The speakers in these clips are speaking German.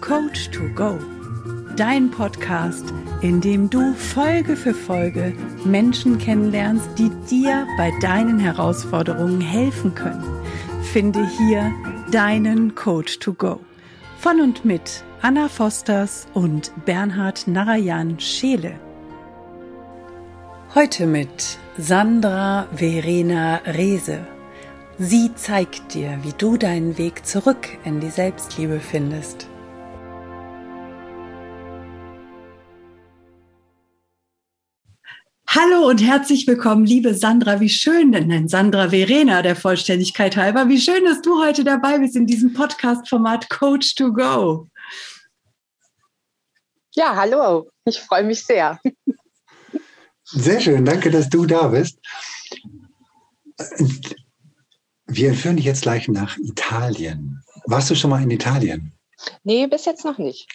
Coach to Go. Dein Podcast, in dem du Folge für Folge Menschen kennenlernst, die dir bei deinen Herausforderungen helfen können. Finde hier deinen Coach to Go. Von und mit Anna Fosters und Bernhard Narayan Scheele. Heute mit Sandra Verena Rehse. Sie zeigt dir, wie du deinen Weg zurück in die Selbstliebe findest. Hallo und herzlich willkommen, liebe Sandra. Wie schön, nein, Sandra Verena der Vollständigkeit halber. Wie schön, dass du heute dabei bist in diesem Podcast-Format Coach to Go. Ja, hallo. Ich freue mich sehr. Sehr schön, danke, dass du da bist. Wir führen dich jetzt gleich nach Italien. Warst du schon mal in Italien? Nee, bis jetzt noch nicht.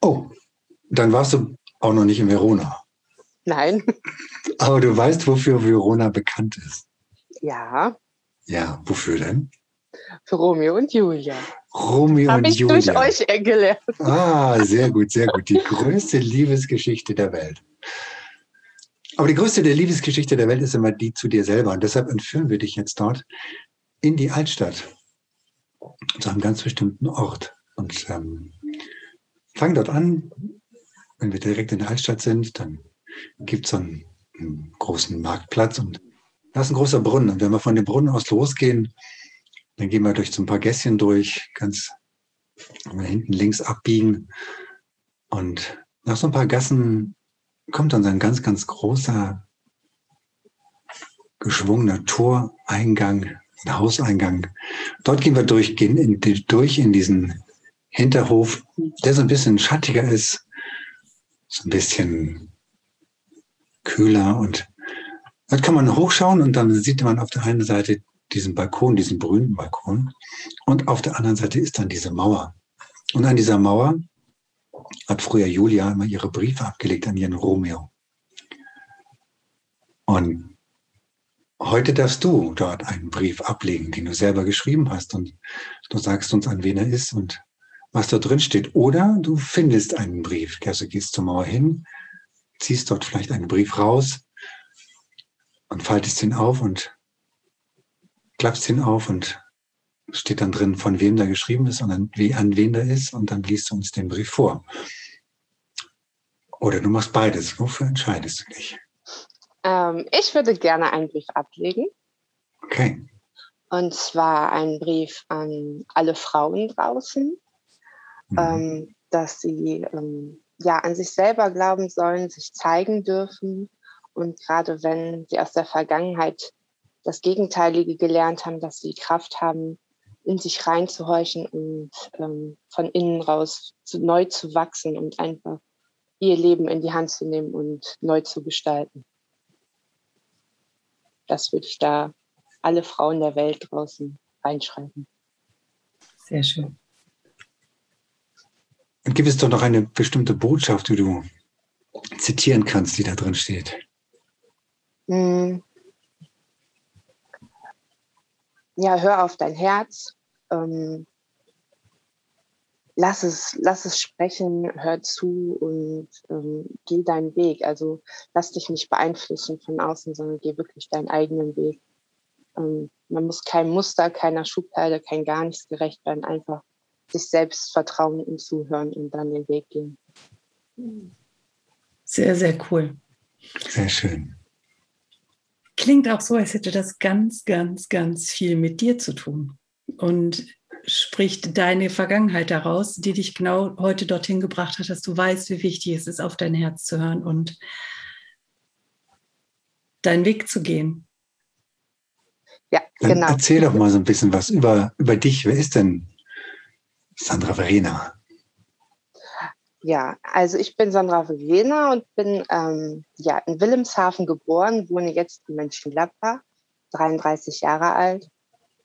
Oh, dann warst du auch noch nicht in Verona. Nein. Aber du weißt, wofür Verona bekannt ist. Ja. Ja, wofür denn? Für Romeo und Julia. Romeo Hab und ich Julia. durch euch gelernt. Ah, sehr gut, sehr gut. Die größte Liebesgeschichte der Welt. Aber die größte der Liebesgeschichte der Welt ist immer die zu dir selber. Und deshalb entführen wir dich jetzt dort in die Altstadt. Zu einem ganz bestimmten Ort. Und ähm, fangen dort an. Wenn wir direkt in der Altstadt sind, dann gibt es so einen, einen großen Marktplatz und da ist ein großer Brunnen. Und wenn wir von dem Brunnen aus losgehen, dann gehen wir durch so ein paar Gässchen durch, ganz hinten links abbiegen. Und nach so ein paar Gassen kommt dann so ein ganz, ganz großer, geschwungener Toreingang, ein Hauseingang. Dort gehen wir durch, gehen in, durch in diesen Hinterhof, der so ein bisschen schattiger ist, so ein bisschen kühler und dann kann man hochschauen und dann sieht man auf der einen Seite diesen Balkon, diesen berühmten Balkon und auf der anderen Seite ist dann diese Mauer. Und an dieser Mauer hat früher Julia immer ihre Briefe abgelegt an ihren Romeo. Und heute darfst du dort einen Brief ablegen, den du selber geschrieben hast und du sagst uns, an wen er ist und was da drin steht. Oder du findest einen Brief, also gehst zur Mauer hin, ziehst dort vielleicht einen Brief raus und faltest ihn auf und klappst ihn auf und steht dann drin, von wem da geschrieben ist und an, wie, an wen da ist und dann liest du uns den Brief vor. Oder du machst beides. Wofür entscheidest du dich? Ähm, ich würde gerne einen Brief ablegen. Okay. Und zwar einen Brief an alle Frauen draußen, Mhm. ähm, dass sie ähm, ja an sich selber glauben sollen, sich zeigen dürfen. Und gerade wenn sie aus der Vergangenheit das Gegenteilige gelernt haben, dass sie Kraft haben, in sich reinzuhorchen und ähm, von innen raus zu, neu zu wachsen und einfach ihr Leben in die Hand zu nehmen und neu zu gestalten. Das würde ich da alle Frauen der Welt draußen reinschreiben. Sehr schön. Gibt es doch noch eine bestimmte Botschaft, die du zitieren kannst, die da drin steht? Hm. Ja, hör auf dein Herz. Ähm, lass, es, lass es sprechen, hör zu und ähm, geh deinen Weg. Also lass dich nicht beeinflussen von außen, sondern geh wirklich deinen eigenen Weg. Ähm, man muss kein Muster, keiner Schublade, kein gar nichts gerecht werden, einfach sich selbst vertrauen und zuhören und dann den Weg gehen. Sehr, sehr cool. Sehr schön. Klingt auch so, als hätte das ganz, ganz, ganz viel mit dir zu tun. Und spricht deine Vergangenheit daraus, die dich genau heute dorthin gebracht hat, dass du weißt, wie wichtig es ist, auf dein Herz zu hören und deinen Weg zu gehen. Ja, Dann genau. erzähl doch mal so ein bisschen was über, über dich. Wer ist denn Sandra Verena? Ja, also ich bin Sandra Verena und bin ähm, ja, in Wilhelmshaven geboren, wohne jetzt in Mönchengladbach, 33 Jahre alt.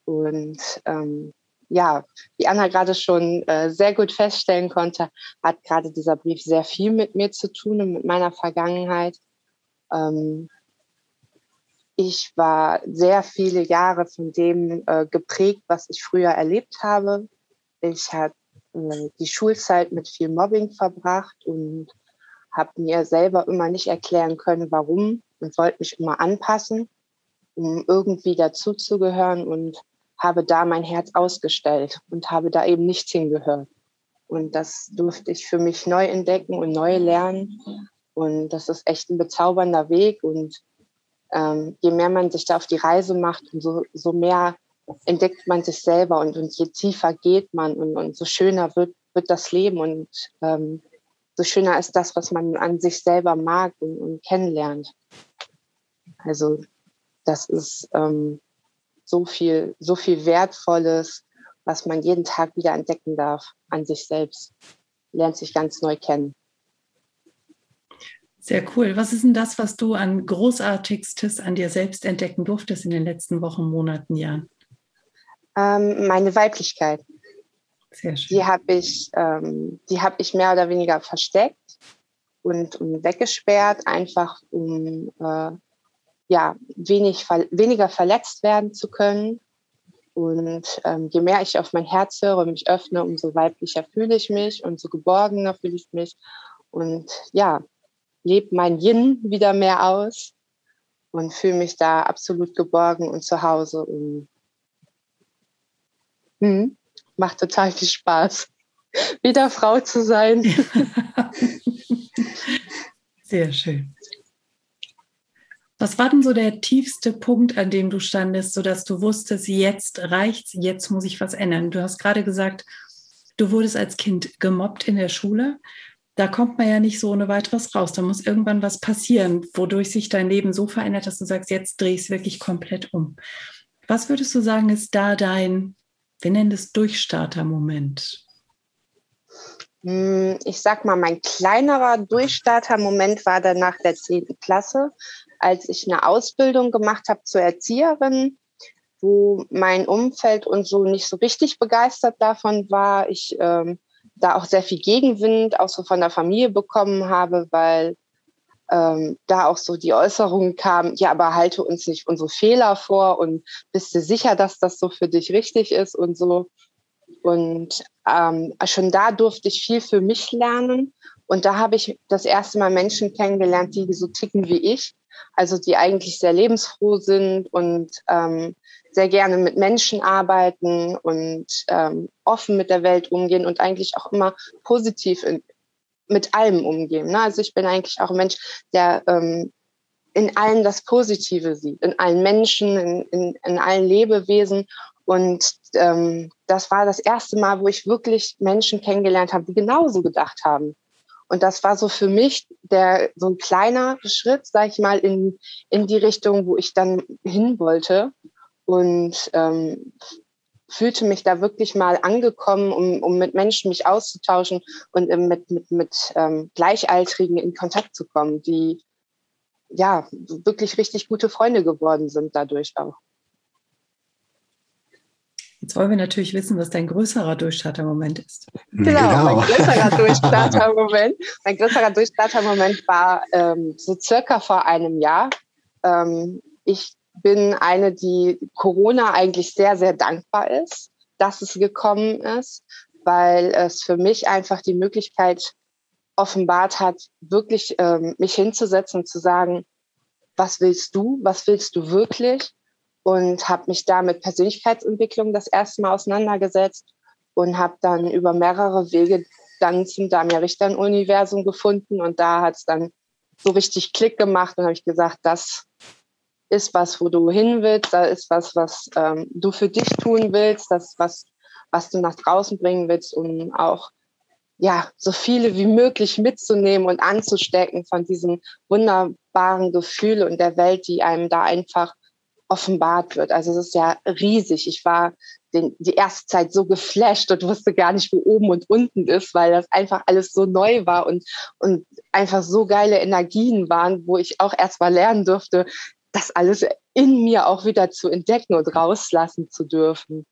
Und ähm, ja, wie Anna gerade schon äh, sehr gut feststellen konnte, hat gerade dieser Brief sehr viel mit mir zu tun und mit meiner Vergangenheit. Ähm, ich war sehr viele Jahre von dem äh, geprägt, was ich früher erlebt habe. Ich habe äh, die Schulzeit mit viel Mobbing verbracht und habe mir selber immer nicht erklären können, warum und wollte mich immer anpassen, um irgendwie dazuzugehören und habe da mein Herz ausgestellt und habe da eben nicht hingehört. Und das durfte ich für mich neu entdecken und neu lernen. Und das ist echt ein bezaubernder Weg. Und ähm, je mehr man sich da auf die Reise macht, umso so mehr entdeckt man sich selber und, und je tiefer geht man und, und so schöner wird, wird das Leben und ähm, so schöner ist das, was man an sich selber mag und, und kennenlernt. Also das ist ähm, so viel, so viel Wertvolles, was man jeden Tag wieder entdecken darf an sich selbst. Lernt sich ganz neu kennen. Sehr cool. Was ist denn das, was du an Großartigstes an dir selbst entdecken durftest in den letzten Wochen, Monaten, Jahren? Ähm, meine Weiblichkeit. Sehr schön. Die habe ich, ähm, die habe ich mehr oder weniger versteckt und, und weggesperrt, einfach um äh, ja wenig, weniger verletzt werden zu können. Und ähm, je mehr ich auf mein Herz höre und mich öffne, umso weiblicher fühle ich mich und so geborgener fühle ich mich. Und ja, lebe mein Yin wieder mehr aus und fühle mich da absolut geborgen und zu Hause. Und hm, macht total viel Spaß, wieder Frau zu sein. Sehr schön. Was war denn so der tiefste Punkt, an dem du standest, sodass du wusstest, jetzt reicht's, jetzt muss ich was ändern? Du hast gerade gesagt, du wurdest als Kind gemobbt in der Schule. Da kommt man ja nicht so ohne weiteres raus. Da muss irgendwann was passieren, wodurch sich dein Leben so verändert, dass du sagst, jetzt drehe ich es wirklich komplett um. Was würdest du sagen, ist da dein wir nennen es Durchstarter-Moment. Hm, ich sag mal, mein kleinerer Durchstarter-Moment war dann nach der 10. Klasse, als ich eine Ausbildung gemacht habe zur Erzieherin, wo mein Umfeld und so nicht so richtig begeistert davon war. Ich ähm, da auch sehr viel Gegenwind auch so von der Familie bekommen habe, weil ähm, da auch so die Äußerungen kamen, ja, aber halte uns nicht unsere Fehler vor und bist du sicher, dass das so für dich richtig ist und so. Und ähm, schon da durfte ich viel für mich lernen. Und da habe ich das erste Mal Menschen kennengelernt, die so ticken wie ich. Also die eigentlich sehr lebensfroh sind und ähm, sehr gerne mit Menschen arbeiten und ähm, offen mit der Welt umgehen und eigentlich auch immer positiv in, mit allem umgehen. Ne? Also ich bin eigentlich auch ein Mensch, der ähm, in allen das Positive sieht, in allen Menschen, in, in, in allen Lebewesen. Und ähm, das war das erste Mal, wo ich wirklich Menschen kennengelernt habe, die genauso gedacht haben. Und das war so für mich der so ein kleiner Schritt, sag ich mal, in, in die Richtung, wo ich dann hin wollte. Und ähm, fühlte mich da wirklich mal angekommen, um, um mit Menschen mich auszutauschen und ähm, mit, mit, mit ähm, Gleichaltrigen in Kontakt zu kommen, die ja wirklich richtig gute Freunde geworden sind dadurch auch. Jetzt wollen wir natürlich wissen, was dein größerer Durchstarter-Moment ist. Genau, genau. mein größerer Durchstarter-Moment. Mein größerer Durchstarter-Moment war ähm, so circa vor einem Jahr. Ähm, ich bin eine, die Corona eigentlich sehr, sehr dankbar ist, dass es gekommen ist, weil es für mich einfach die Möglichkeit offenbart hat, wirklich ähm, mich hinzusetzen und zu sagen, was willst du, was willst du wirklich? Und habe mich da mit Persönlichkeitsentwicklung das erste Mal auseinandergesetzt und habe dann über mehrere Wege dann zum Damia Richter Universum gefunden und da hat es dann so richtig Klick gemacht und habe ich gesagt, das ist was, wo du hin willst, da ist was, was ähm, du für dich tun willst, das was, was du nach draußen bringen willst, um auch ja so viele wie möglich mitzunehmen und anzustecken von diesem wunderbaren Gefühl und der Welt, die einem da einfach offenbart wird. Also es ist ja riesig. Ich war den, die erste Zeit so geflasht und wusste gar nicht, wo oben und unten ist, weil das einfach alles so neu war und, und einfach so geile Energien waren, wo ich auch erst mal lernen durfte, das alles in mir auch wieder zu entdecken und rauslassen zu dürfen.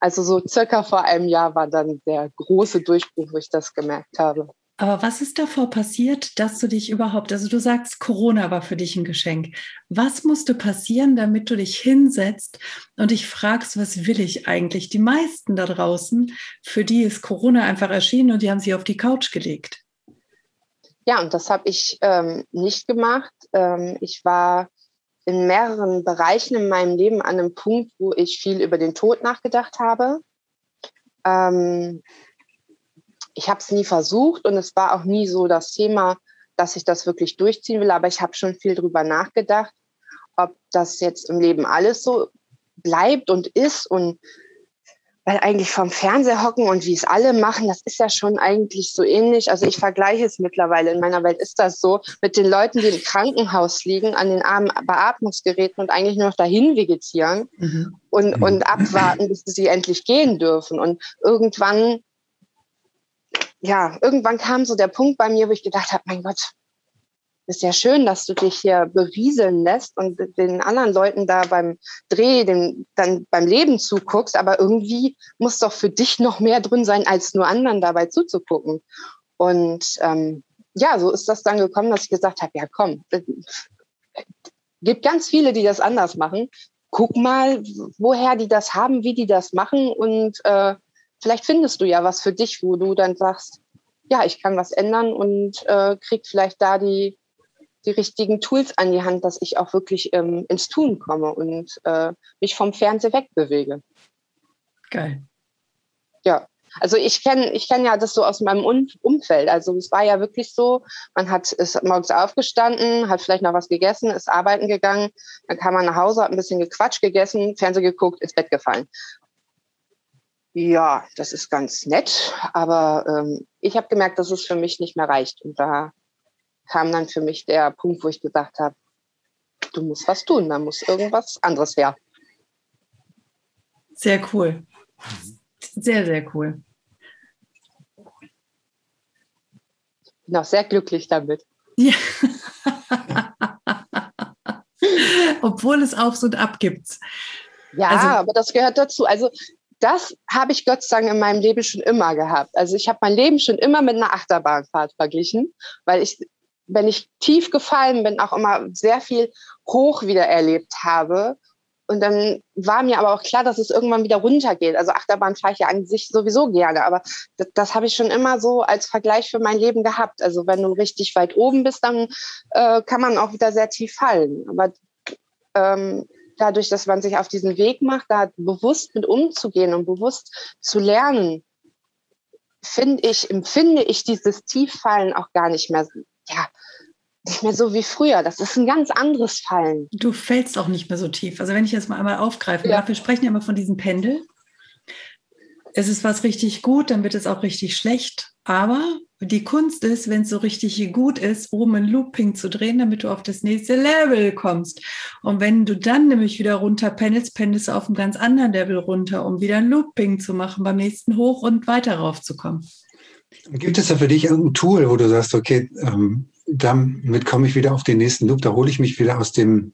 Also so circa vor einem Jahr war dann der große Durchbruch, wo ich das gemerkt habe. Aber was ist davor passiert, dass du dich überhaupt, also du sagst, Corona war für dich ein Geschenk. Was musste passieren, damit du dich hinsetzt und dich fragst, was will ich eigentlich? Die meisten da draußen, für die ist Corona einfach erschienen und die haben sich auf die Couch gelegt. Ja, und das habe ich ähm, nicht gemacht. Ähm, ich war in mehreren Bereichen in meinem Leben an einem Punkt, wo ich viel über den Tod nachgedacht habe. Ähm, ich habe es nie versucht und es war auch nie so das Thema, dass ich das wirklich durchziehen will, aber ich habe schon viel drüber nachgedacht, ob das jetzt im Leben alles so bleibt und ist und weil eigentlich vom Fernseher hocken und wie es alle machen, das ist ja schon eigentlich so ähnlich. Also ich vergleiche es mittlerweile. In meiner Welt ist das so mit den Leuten, die im Krankenhaus liegen, an den armen Beatmungsgeräten und eigentlich nur noch dahin vegetieren mhm. und, mhm. und abwarten, bis sie endlich gehen dürfen. Und irgendwann ja, irgendwann kam so der Punkt bei mir, wo ich gedacht habe, mein Gott, ist ja schön, dass du dich hier berieseln lässt und den anderen Leuten da beim Dreh, dem, dann beim Leben zuguckst, aber irgendwie muss doch für dich noch mehr drin sein, als nur anderen dabei zuzugucken. Und ähm, ja, so ist das dann gekommen, dass ich gesagt habe, ja komm, äh, gibt ganz viele, die das anders machen. Guck mal, woher die das haben, wie die das machen und äh, vielleicht findest du ja was für dich, wo du dann sagst, ja, ich kann was ändern und äh, krieg vielleicht da die, die richtigen Tools an die Hand, dass ich auch wirklich ähm, ins Tun komme und äh, mich vom Fernseher wegbewege. Geil. Ja, also ich kenne ich kenn ja das so aus meinem Umfeld. Also es war ja wirklich so, man hat ist morgens aufgestanden, hat vielleicht noch was gegessen, ist arbeiten gegangen, dann kam man nach Hause, hat ein bisschen gequatscht gegessen, Fernsehen geguckt, ins Bett gefallen. Ja, das ist ganz nett, aber ähm, ich habe gemerkt, dass es für mich nicht mehr reicht. Und da kam dann für mich der Punkt, wo ich gesagt habe, du musst was tun, da muss irgendwas anderes her. Sehr cool. Sehr, sehr cool. Bin auch sehr glücklich damit. Ja. Obwohl es Aufs und Ab gibt. Ja, also, aber das gehört dazu. Also das habe ich Gott sei Dank in meinem Leben schon immer gehabt. Also ich habe mein Leben schon immer mit einer Achterbahnfahrt verglichen, weil ich, wenn ich tief gefallen bin, auch immer sehr viel hoch wieder erlebt habe. Und dann war mir aber auch klar, dass es irgendwann wieder runtergeht. Also Achterbahn fahre ich ja an sich sowieso gerne, aber das, das habe ich schon immer so als Vergleich für mein Leben gehabt. Also wenn du richtig weit oben bist, dann äh, kann man auch wieder sehr tief fallen. Aber ähm, dadurch, dass man sich auf diesen Weg macht, da bewusst mit umzugehen und bewusst zu lernen, finde ich, empfinde ich dieses Tieffallen auch gar nicht mehr, ja, nicht mehr so wie früher. Das ist ein ganz anderes Fallen. Du fällst auch nicht mehr so tief. Also wenn ich jetzt mal einmal aufgreifen ja. darf, wir sprechen ja immer von diesem Pendel. Es ist was richtig gut, dann wird es auch richtig schlecht. Aber die Kunst ist, wenn es so richtig gut ist, oben ein Looping zu drehen, damit du auf das nächste Level kommst. Und wenn du dann nämlich wieder runter pendelst, pendelst du auf einem ganz anderen Level runter, um wieder ein Looping zu machen, beim nächsten hoch und weiter raufzukommen. Gibt es da für dich irgendein Tool, wo du sagst, okay, ähm, damit komme ich wieder auf den nächsten Loop, da hole ich mich wieder aus dem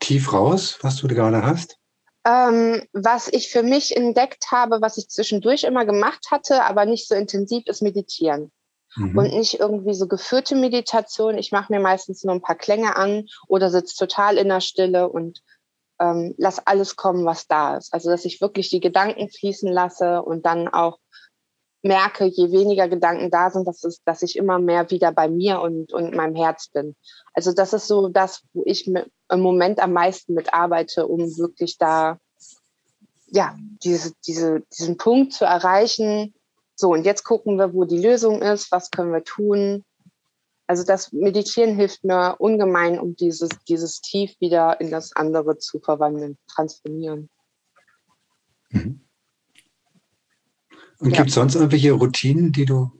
Tief raus, was du gerade hast? Ähm, was ich für mich entdeckt habe, was ich zwischendurch immer gemacht hatte, aber nicht so intensiv, ist Meditieren. Mhm. Und nicht irgendwie so geführte Meditation. Ich mache mir meistens nur ein paar Klänge an oder sitze total in der Stille und ähm, lass alles kommen, was da ist. Also dass ich wirklich die Gedanken fließen lasse und dann auch merke, je weniger Gedanken da sind, dass, es, dass ich immer mehr wieder bei mir und, und meinem Herz bin. Also das ist so das, wo ich im Moment am meisten mitarbeite, um wirklich da ja diese, diese, diesen Punkt zu erreichen. So, und jetzt gucken wir, wo die Lösung ist, was können wir tun. Also das Meditieren hilft mir ungemein, um dieses, dieses Tief wieder in das andere zu verwandeln, transformieren. Mhm. Und ja. gibt es sonst irgendwelche Routinen, die du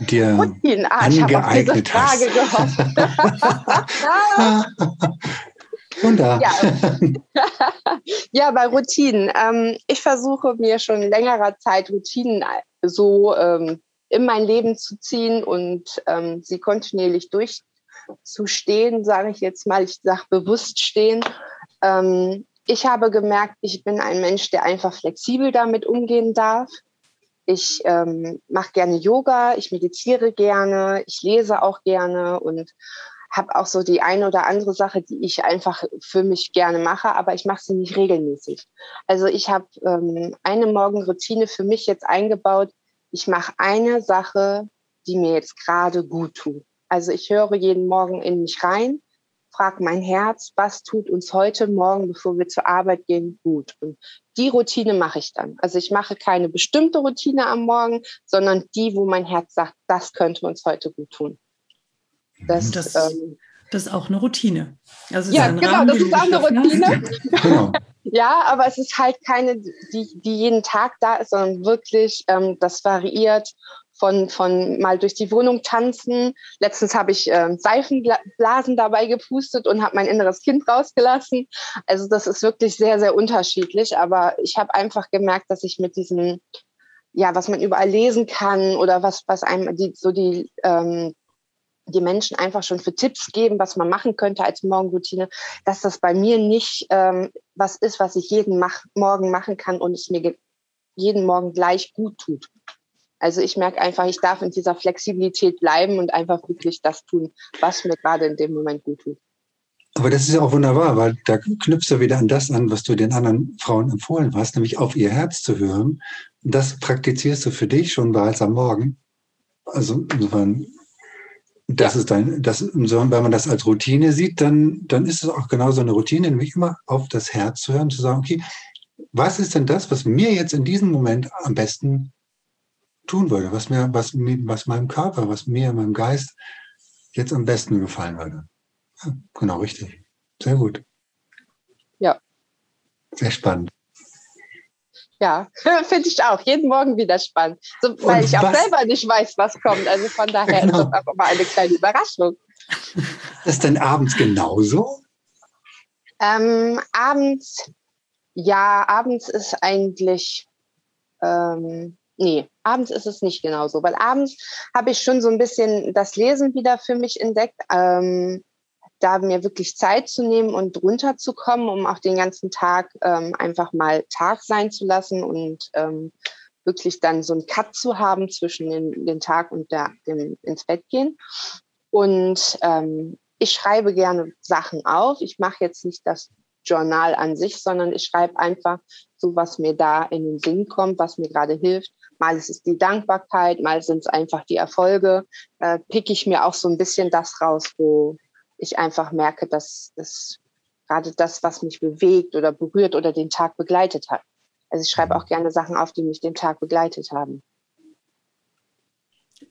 dir Routinen. Ah, angeeignet hast? Wunder. Ja. ja, bei Routinen. Ähm, ich versuche mir schon längerer Zeit Routinen so ähm, in mein Leben zu ziehen und ähm, sie kontinuierlich durchzustehen, sage ich jetzt mal. Ich sage bewusst stehen. Ich habe gemerkt, ich bin ein Mensch, der einfach flexibel damit umgehen darf. Ich ähm, mache gerne Yoga, ich meditiere gerne, ich lese auch gerne und habe auch so die eine oder andere Sache, die ich einfach für mich gerne mache, aber ich mache sie nicht regelmäßig. Also ich habe ähm, eine Morgenroutine für mich jetzt eingebaut. Ich mache eine Sache, die mir jetzt gerade gut tut. Also ich höre jeden Morgen in mich rein, frage mein Herz, was tut uns heute Morgen, bevor wir zur Arbeit gehen, gut. Und die Routine mache ich dann. Also ich mache keine bestimmte Routine am Morgen, sondern die, wo mein Herz sagt, das könnte uns heute gut tun. Das, das, ähm, das ist auch eine Routine. Also ja, genau, Rahmen, das ist auch eine Routine. Genau. ja, aber es ist halt keine, die, die jeden Tag da ist, sondern wirklich, ähm, das variiert von, von mal durch die Wohnung tanzen. Letztens habe ich äh, Seifenblasen dabei gepustet und habe mein inneres Kind rausgelassen. Also das ist wirklich sehr, sehr unterschiedlich. Aber ich habe einfach gemerkt, dass ich mit diesem, ja, was man überall lesen kann oder was, was einem die, so die ähm, die Menschen einfach schon für Tipps geben, was man machen könnte als Morgenroutine, dass das bei mir nicht ähm, was ist, was ich jeden mach Morgen machen kann und es mir jeden Morgen gleich gut tut. Also ich merke einfach, ich darf in dieser Flexibilität bleiben und einfach wirklich das tun, was mir gerade in dem Moment gut tut. Aber das ist ja auch wunderbar, weil da knüpfst du wieder an das an, was du den anderen Frauen empfohlen hast, nämlich auf ihr Herz zu hören. Und das praktizierst du für dich schon bereits am Morgen. Also insofern das ja. ist dann, das, wenn man das als Routine sieht, dann, dann ist es auch genauso eine Routine, nämlich immer auf das Herz zu hören, zu sagen, okay, was ist denn das, was mir jetzt in diesem Moment am besten tun würde, was mir, was was meinem Körper, was mir, meinem Geist jetzt am besten gefallen würde. Ja, genau, richtig. Sehr gut. Ja. Sehr spannend. Ja, finde ich auch. Jeden Morgen wieder spannend. So, weil ich auch selber nicht weiß, was kommt. Also von daher genau. ist das einfach mal eine kleine Überraschung. Ist denn abends genauso? Ähm, abends, ja, abends ist eigentlich, ähm, nee, abends ist es nicht genauso, weil abends habe ich schon so ein bisschen das Lesen wieder für mich entdeckt. Ähm, da mir wirklich Zeit zu nehmen und runterzukommen, um auch den ganzen Tag ähm, einfach mal Tag sein zu lassen und ähm, wirklich dann so einen Cut zu haben zwischen den, den Tag und der, dem ins Bett gehen. Und ähm, ich schreibe gerne Sachen auf. Ich mache jetzt nicht das Journal an sich, sondern ich schreibe einfach so, was mir da in den Sinn kommt, was mir gerade hilft. Mal ist es die Dankbarkeit, mal sind es einfach die Erfolge. Äh, pick ich mir auch so ein bisschen das raus, wo, ich einfach merke, dass es gerade das, was mich bewegt oder berührt oder den Tag begleitet hat. Also ich schreibe auch gerne Sachen auf, die mich den Tag begleitet haben.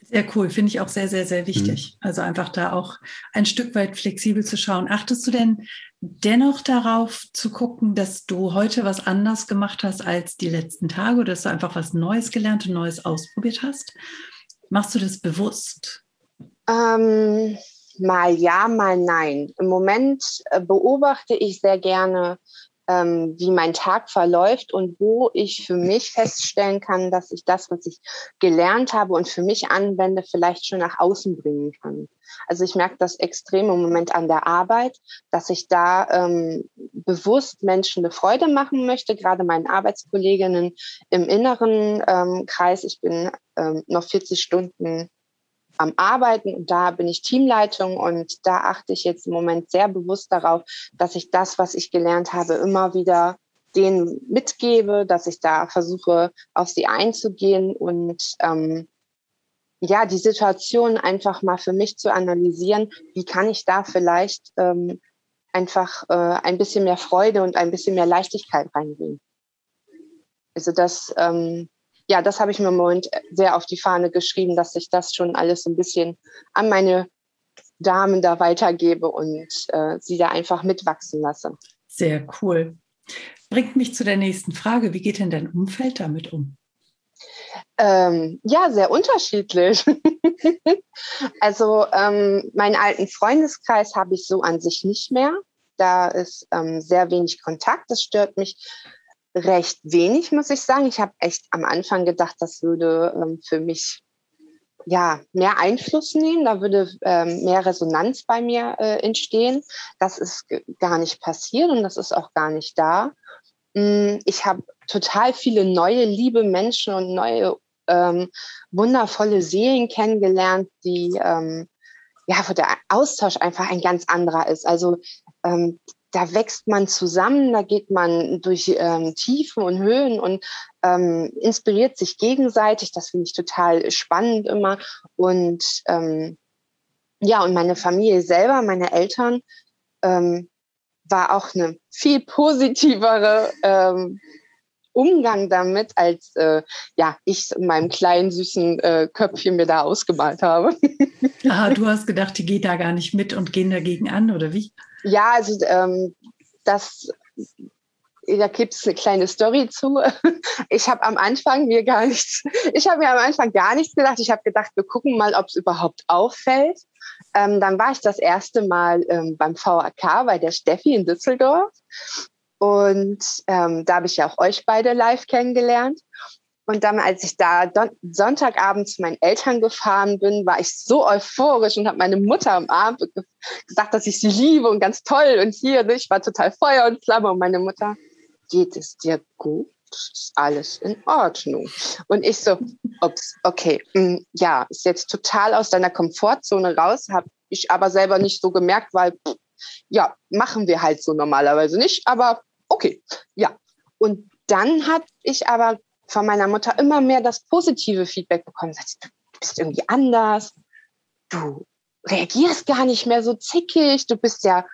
Sehr cool, finde ich auch sehr, sehr, sehr wichtig. Mhm. Also einfach da auch ein Stück weit flexibel zu schauen. Achtest du denn dennoch darauf zu gucken, dass du heute was anders gemacht hast als die letzten Tage oder dass du einfach was Neues gelernt und Neues ausprobiert hast? Machst du das bewusst? Ähm, mal ja, mal nein. Im Moment äh, beobachte ich sehr gerne, ähm, wie mein Tag verläuft und wo ich für mich feststellen kann, dass ich das, was ich gelernt habe und für mich anwende, vielleicht schon nach außen bringen kann. Also ich merke das extrem im Moment an der Arbeit, dass ich da ähm, bewusst Menschen eine Freude machen möchte, gerade meinen Arbeitskolleginnen im inneren ähm, Kreis. Ich bin ähm, noch 40 Stunden am Arbeiten und da bin ich Teamleitung und da achte ich jetzt im Moment sehr bewusst darauf, dass ich das, was ich gelernt habe, immer wieder denen mitgebe, dass ich da versuche, auf sie einzugehen und ähm, ja, die Situation einfach mal für mich zu analysieren, wie kann ich da vielleicht ähm, einfach äh, ein bisschen mehr Freude und ein bisschen mehr Leichtigkeit reinbringen. Also das ähm, ja, das habe ich mir im Moment sehr auf die Fahne geschrieben, dass ich das schon alles so ein bisschen an meine Damen da weitergebe und äh, sie da einfach mitwachsen lasse. Sehr cool. Bringt mich zu der nächsten Frage. Wie geht denn dein Umfeld damit um? Ähm, ja, sehr unterschiedlich. also ähm, meinen alten Freundeskreis habe ich so an sich nicht mehr. Da ist ähm, sehr wenig Kontakt. Das stört mich recht wenig, muss ich sagen. Ich habe echt am Anfang gedacht, das würde ähm, für mich ja mehr Einfluss nehmen, da würde ähm, mehr Resonanz bei mir äh, entstehen. Das ist gar nicht passiert und das ist auch gar nicht da. Mm, ich habe total viele neue liebe Menschen und neue ähm, wundervolle Serien kennengelernt, die ähm, ja, wo der Austausch einfach ein ganz anderer ist. Also ähm, da wächst man zusammen, da geht man durch ähm, Tiefen und Höhen und ähm, inspiriert sich gegenseitig. Das finde ich total spannend immer. Und ähm, ja, und meine Familie selber, meine Eltern, ähm, war auch eine viel positivere ähm, Umgang damit, als äh, ja, ich in meinem kleinen süßen äh, Köpfchen mir da ausgemalt habe. ah, du hast gedacht, die geht da gar nicht mit und gehen dagegen an, oder wie? Ja, also ähm, das da gibt es eine kleine Story zu. Ich habe am Anfang mir gar nichts, ich habe mir am Anfang gar nichts gedacht. Ich habe gedacht, wir gucken mal, ob es überhaupt auffällt. Ähm, dann war ich das erste Mal ähm, beim VAK bei der Steffi in Düsseldorf. Und ähm, da habe ich ja auch euch beide live kennengelernt. Und dann, als ich da Sonntagabend zu meinen Eltern gefahren bin, war ich so euphorisch und habe meine Mutter am Abend gesagt, dass ich sie liebe und ganz toll und hier. Ne, ich war total Feuer und Flamme und meine Mutter, geht es dir gut? Ist alles in Ordnung? Und ich so, ups, okay, mh, hm, ja, ist jetzt total aus deiner Komfortzone raus, habe ich aber selber nicht so gemerkt, weil pff, ja, machen wir halt so normalerweise nicht, aber okay, ja. Und dann habe ich aber von meiner Mutter immer mehr das positive Feedback bekommen. Du bist irgendwie anders, du reagierst gar nicht mehr so zickig, du bist ja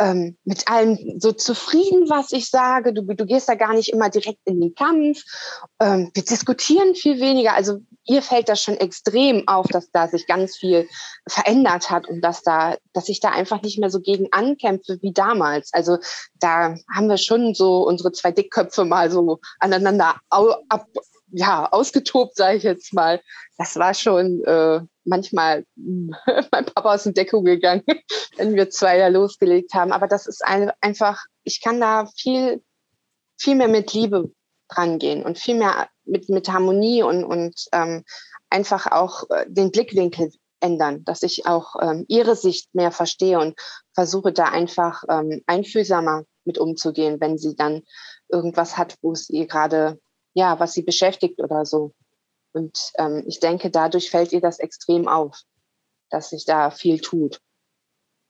ähm, mit allem so zufrieden, was ich sage. Du, du gehst da gar nicht immer direkt in den Kampf. Ähm, wir diskutieren viel weniger. Also ihr fällt das schon extrem auf, dass da sich ganz viel verändert hat und dass da, dass ich da einfach nicht mehr so gegen ankämpfe wie damals. Also da haben wir schon so unsere zwei Dickköpfe mal so aneinander ab, ja, ausgetobt, sage ich jetzt mal. Das war schon äh, manchmal mein Papa aus dem Deckung gegangen, wenn wir zwei da losgelegt haben. Aber das ist ein, einfach, ich kann da viel, viel mehr mit Liebe dran gehen und viel mehr mit, mit Harmonie und, und ähm, einfach auch äh, den Blickwinkel ändern, dass ich auch ähm, ihre Sicht mehr verstehe und versuche da einfach ähm, einfühlsamer mit umzugehen, wenn sie dann irgendwas hat, wo es ihr gerade ja, was sie beschäftigt oder so. Und ähm, ich denke, dadurch fällt ihr das extrem auf, dass sich da viel tut.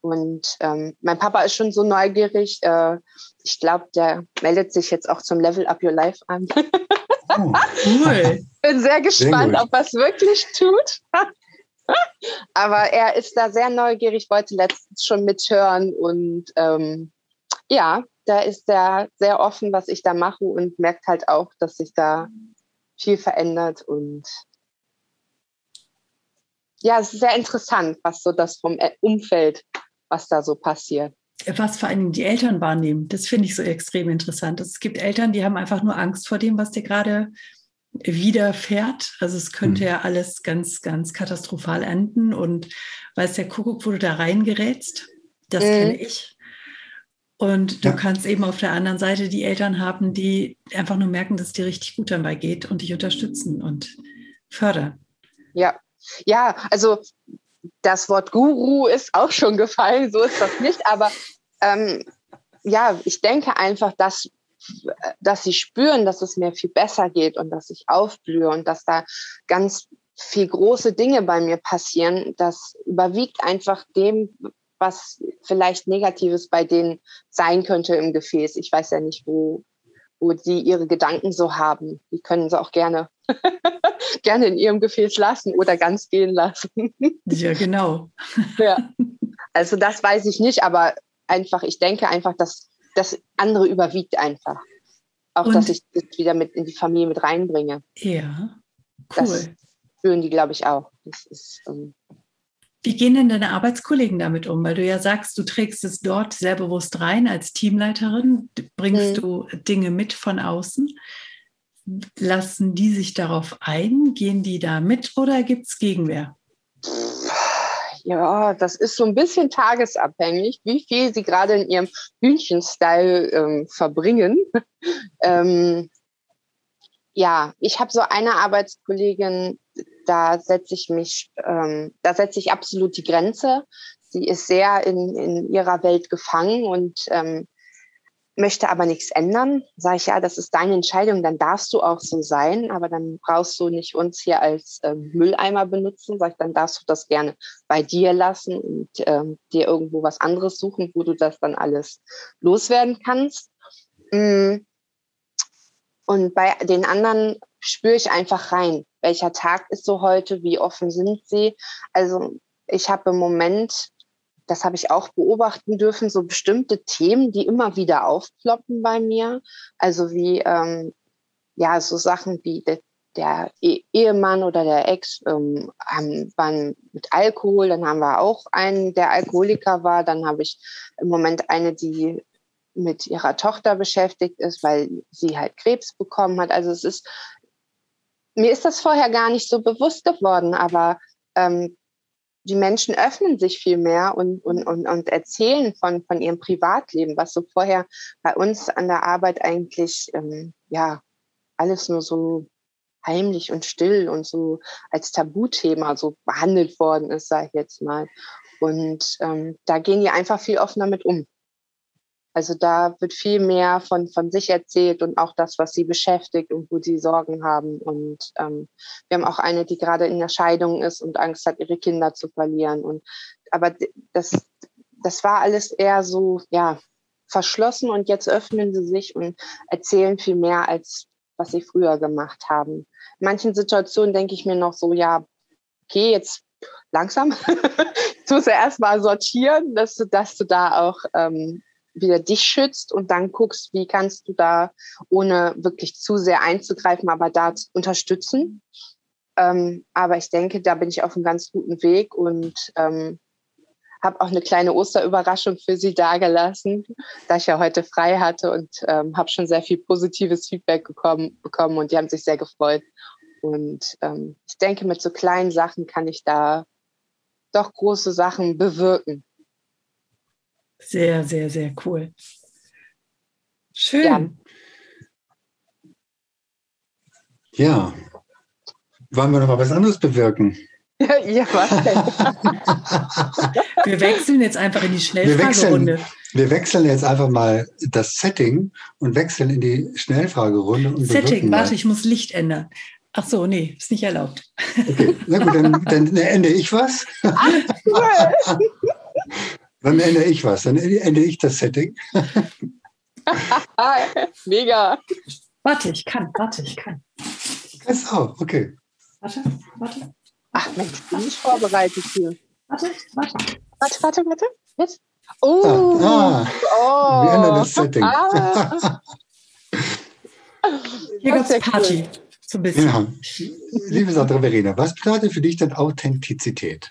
Und ähm, mein Papa ist schon so neugierig. Äh, ich glaube, der meldet sich jetzt auch zum Level Up Your Life an. Oh, cool. Bin sehr gespannt, sehr ob er es wirklich tut. Aber er ist da sehr neugierig, wollte letztens schon mithören und ähm, ja, da ist er sehr offen, was ich da mache und merkt halt auch, dass sich da viel verändert und ja, es ist sehr interessant, was so das vom Umfeld, was da so passiert. Was vor allem die Eltern wahrnehmen, das finde ich so extrem interessant. Es gibt Eltern, die haben einfach nur Angst vor dem, was dir gerade widerfährt. Also es könnte mhm. ja alles ganz, ganz katastrophal enden und weiß der Kuckuck, wo du da reingerätst. Das mhm. kenne ich. Und du ja. kannst eben auf der anderen Seite die Eltern haben, die einfach nur merken, dass es dir richtig gut dabei geht und dich unterstützen und fördern. Ja, ja, also das Wort Guru ist auch schon gefallen, so ist das nicht, aber ähm, ja, ich denke einfach, dass, dass sie spüren, dass es mir viel besser geht und dass ich aufblühe und dass da ganz viel große Dinge bei mir passieren. Das überwiegt einfach dem, was vielleicht Negatives bei denen sein könnte im Gefäß. Ich weiß ja nicht, wo, wo die ihre Gedanken so haben. Die können sie auch gerne, gerne in ihrem Gefäß lassen oder ganz gehen lassen. ja, genau. ja. Also das weiß ich nicht, aber einfach, ich denke einfach, dass das andere überwiegt einfach. Auch, Und, dass ich das wieder mit in die Familie mit reinbringe. Ja, cool. Das spüren die, glaube ich, auch. Das ist, ähm, wie gehen denn deine Arbeitskollegen damit um? Weil du ja sagst, du trägst es dort sehr bewusst rein als Teamleiterin, bringst mhm. du Dinge mit von außen. Lassen die sich darauf ein? Gehen die da mit oder gibt es Gegenwehr? Ja, das ist so ein bisschen tagesabhängig, wie viel sie gerade in ihrem Hühnchenstyle ähm, verbringen. ähm, ja, ich habe so eine Arbeitskollegin, da setze ich mich, ähm, da setze ich absolut die Grenze. Sie ist sehr in, in ihrer Welt gefangen und ähm, möchte aber nichts ändern. Sage ich, ja, das ist deine Entscheidung, dann darfst du auch so sein, aber dann brauchst du nicht uns hier als ähm, Mülleimer benutzen. Sag ich, dann darfst du das gerne bei dir lassen und ähm, dir irgendwo was anderes suchen, wo du das dann alles loswerden kannst. Mm. Und bei den anderen spüre ich einfach rein, welcher Tag ist so heute, wie offen sind sie. Also ich habe im Moment das habe ich auch beobachten dürfen, so bestimmte Themen, die immer wieder aufploppen bei mir. Also wie, ähm, ja, so Sachen wie der, der Ehemann oder der Ex ähm, haben, waren mit Alkohol, dann haben wir auch einen, der Alkoholiker war, dann habe ich im Moment eine, die mit ihrer Tochter beschäftigt ist, weil sie halt Krebs bekommen hat. Also es ist, mir ist das vorher gar nicht so bewusst geworden, aber ähm, die Menschen öffnen sich viel mehr und, und, und, und erzählen von, von ihrem Privatleben, was so vorher bei uns an der Arbeit eigentlich, ähm, ja, alles nur so heimlich und still und so als Tabuthema so behandelt worden ist, sage ich jetzt mal. Und ähm, da gehen die einfach viel offener mit um. Also da wird viel mehr von, von sich erzählt und auch das, was sie beschäftigt und wo sie Sorgen haben. Und ähm, wir haben auch eine, die gerade in der Scheidung ist und Angst hat, ihre Kinder zu verlieren. Und aber das, das war alles eher so, ja, verschlossen und jetzt öffnen sie sich und erzählen viel mehr, als was sie früher gemacht haben. In manchen Situationen denke ich mir noch so, ja, okay, jetzt langsam. du musst ja erstmal sortieren, dass du, dass du da auch ähm, wieder dich schützt und dann guckst, wie kannst du da, ohne wirklich zu sehr einzugreifen, aber da unterstützen. Ähm, aber ich denke, da bin ich auf einem ganz guten Weg und ähm, habe auch eine kleine Osterüberraschung für Sie dagelassen, da ich ja heute frei hatte und ähm, habe schon sehr viel positives Feedback bekommen, bekommen und die haben sich sehr gefreut. Und ähm, ich denke, mit so kleinen Sachen kann ich da doch große Sachen bewirken. Sehr, sehr, sehr cool. Schön. Ja. ja. Wollen wir noch mal was anderes bewirken? ja, was denn? wir wechseln jetzt einfach in die Schnellfragerunde. Wir wechseln, wir wechseln jetzt einfach mal das Setting und wechseln in die Schnellfragerunde. Setting, warte, ich muss Licht ändern. Ach so, nee, ist nicht erlaubt. Okay, na gut, dann, dann ändere ich was. Ach, cool. Dann ändere ich was, dann ändere ich das Setting. Mega. Warte, ich kann, warte, ich kann. Kannst auch, okay. Warte, warte. Ach Mensch, ich bin nicht vorbereitet hier. Warte, warte. Warte, warte, warte. Jetzt. Oh, ah, ah. oh. Wir ändern das Setting. Ah. Hier gibt es Party. Cool. So ein bisschen. Ja. Liebe Sandra Verena, was bedeutet für dich denn Authentizität?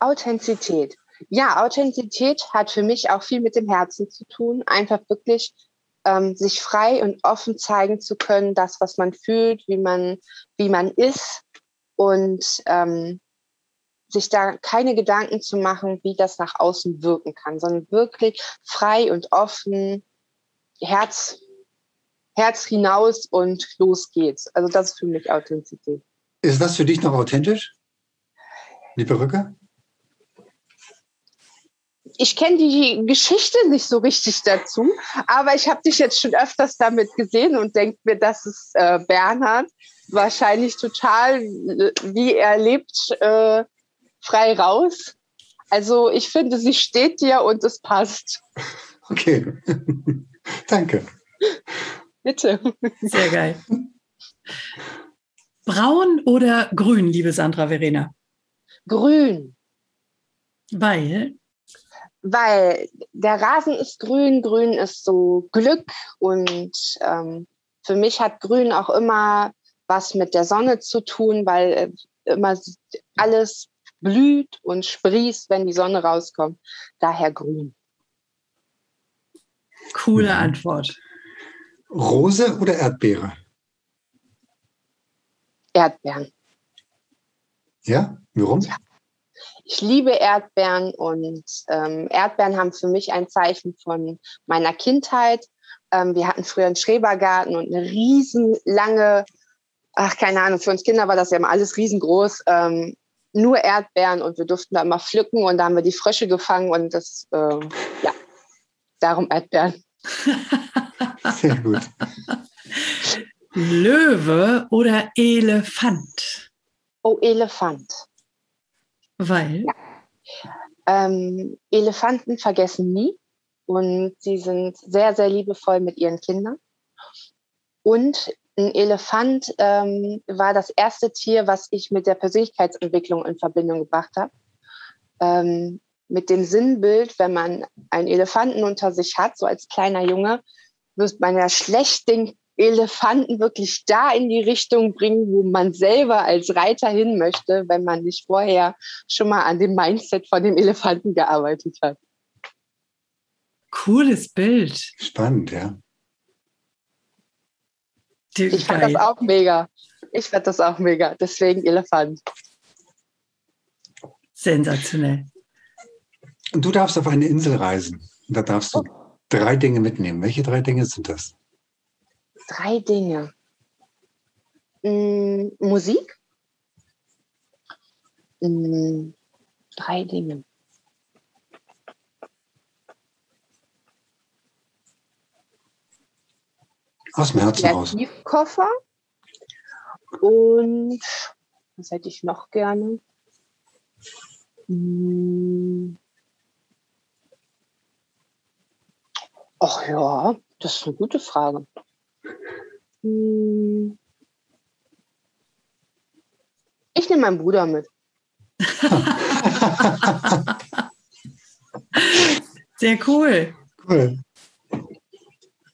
Authentizität. Ja, Authentizität hat für mich auch viel mit dem Herzen zu tun. Einfach wirklich ähm, sich frei und offen zeigen zu können, das, was man fühlt, wie man, wie man ist und ähm, sich da keine Gedanken zu machen, wie das nach außen wirken kann, sondern wirklich frei und offen, Herz, Herz hinaus und los geht's. Also das ist für mich Authentizität. Ist das für dich noch authentisch? Die Perücke? Ich kenne die Geschichte nicht so richtig dazu, aber ich habe dich jetzt schon öfters damit gesehen und denke mir, das ist äh, Bernhard wahrscheinlich total, wie er lebt, äh, frei raus. Also ich finde, sie steht dir und es passt. Okay, danke. Bitte. Sehr geil. Braun oder grün, liebe Sandra Verena? Grün. Weil? Weil der Rasen ist grün, grün ist so Glück und ähm, für mich hat grün auch immer was mit der Sonne zu tun, weil äh, immer alles blüht und sprießt, wenn die Sonne rauskommt. Daher grün. Coole mhm. Antwort. Rose oder Erdbeere? Erdbeeren. Ja, warum? Ja. Ich liebe Erdbeeren und ähm, Erdbeeren haben für mich ein Zeichen von meiner Kindheit. Ähm, wir hatten früher einen Schrebergarten und eine riesenlange, ach keine Ahnung, für uns Kinder war das ja immer alles riesengroß, ähm, nur Erdbeeren und wir durften da immer pflücken und da haben wir die Frösche gefangen und das, äh, ja, darum Erdbeeren. Sehr gut. Löwe oder Elefant? Oh, Elefant. Weil? Ja. Ähm, Elefanten vergessen nie und sie sind sehr, sehr liebevoll mit ihren Kindern. Und ein Elefant ähm, war das erste Tier, was ich mit der Persönlichkeitsentwicklung in Verbindung gebracht habe. Ähm, mit dem Sinnbild, wenn man einen Elefanten unter sich hat, so als kleiner Junge, wird man ja schlecht den Elefanten wirklich da in die Richtung bringen, wo man selber als Reiter hin möchte, wenn man nicht vorher schon mal an dem Mindset von dem Elefanten gearbeitet hat. Cooles Bild. Spannend, ja. Ich fand das auch mega. Ich fand das auch mega. Deswegen Elefant. Sensationell. Und du darfst auf eine Insel reisen. Da darfst du oh. drei Dinge mitnehmen. Welche drei Dinge sind das? Drei Dinge. Hm, Musik. Hm, drei Dinge. Aus dem Herzen raus. Koffer. Und was hätte ich noch gerne? Hm. Ach ja, das ist eine gute Frage. Hm. Ich nehme meinen Bruder mit. Sehr cool. Cool.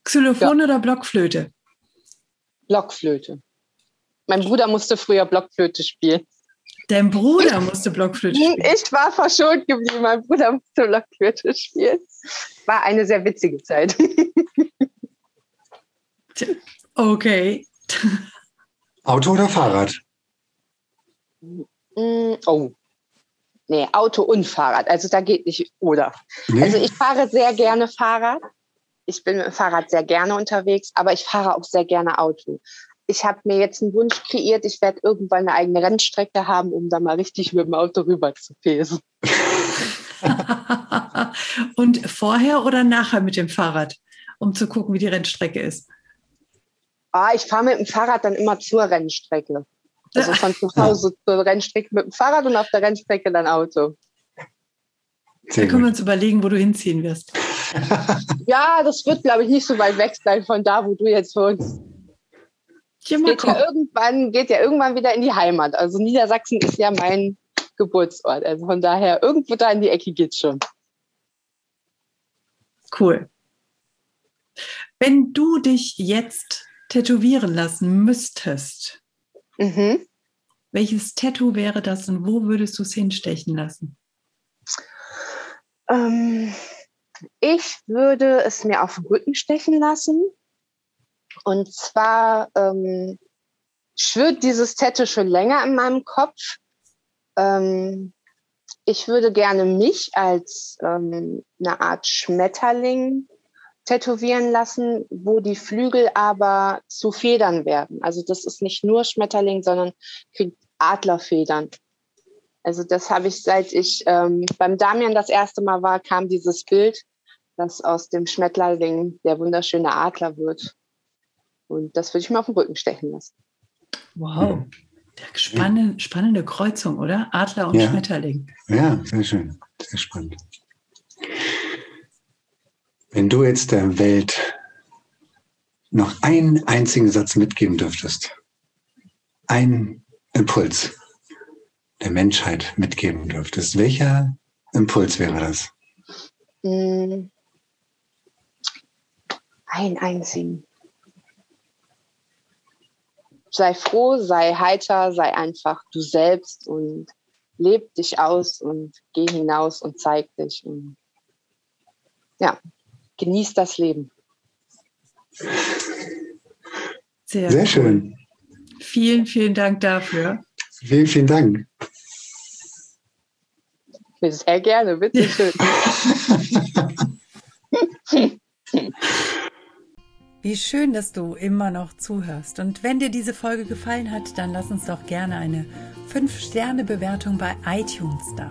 Xylophon ja. oder Blockflöte? Blockflöte. Mein Bruder musste früher Blockflöte spielen. Dein Bruder musste Blockflöte spielen? Ich war verschont geblieben. Mein Bruder musste Blockflöte spielen. War eine sehr witzige Zeit. Okay. Auto oder Fahrrad? Mm, oh. Nee, Auto und Fahrrad. Also da geht nicht oder. Nee. Also ich fahre sehr gerne Fahrrad ich bin mit dem Fahrrad sehr gerne unterwegs, aber ich fahre auch sehr gerne Auto. Ich habe mir jetzt einen Wunsch kreiert, ich werde irgendwann eine eigene Rennstrecke haben, um da mal richtig mit dem Auto rüber zu pesen. Und vorher oder nachher mit dem Fahrrad, um zu gucken, wie die Rennstrecke ist? Ah, ich fahre mit dem Fahrrad dann immer zur Rennstrecke. Also von zu Hause zur Rennstrecke mit dem Fahrrad und auf der Rennstrecke dann Auto. Sehr da können wir uns überlegen, wo du hinziehen wirst. ja, das wird, glaube ich, nicht so weit weg sein von da, wo du jetzt wohnst. Geht ja, irgendwann, geht ja irgendwann wieder in die Heimat. Also Niedersachsen ist ja mein Geburtsort. Also von daher, irgendwo da in die Ecke geht's schon. Cool. Wenn du dich jetzt tätowieren lassen müsstest, mhm. welches Tattoo wäre das und wo würdest du es hinstechen lassen? Ähm, ich würde es mir auf den Rücken stechen lassen. Und zwar ähm, schwirrt dieses Tattoo schon länger in meinem Kopf. Ähm, ich würde gerne mich als ähm, eine Art Schmetterling tätowieren lassen, wo die Flügel aber zu Federn werden. Also das ist nicht nur Schmetterling, sondern kriegt Adlerfedern. Also das habe ich, seit ich ähm, beim Damian das erste Mal war, kam dieses Bild, dass aus dem Schmetterling der wunderschöne Adler wird. Und das würde ich mir auf den Rücken stechen lassen. Wow. Spannende, spannende Kreuzung, oder? Adler und ja. Schmetterling. Ja, sehr schön. Sehr spannend. Wenn du jetzt der Welt noch einen einzigen Satz mitgeben dürftest, ein Impuls, der Menschheit mitgeben dürftest, welcher Impuls wäre das? Hm. Ein einzigen. Sei froh, sei heiter, sei einfach du selbst und leb dich aus und geh hinaus und zeig dich und ja, genieß das Leben. Sehr, Sehr schön. Vielen, vielen Dank dafür. Vielen, vielen Dank. Sehr gerne, bitte schön. Wie schön, dass du immer noch zuhörst. Und wenn dir diese Folge gefallen hat, dann lass uns doch gerne eine 5-Sterne-Bewertung bei iTunes da.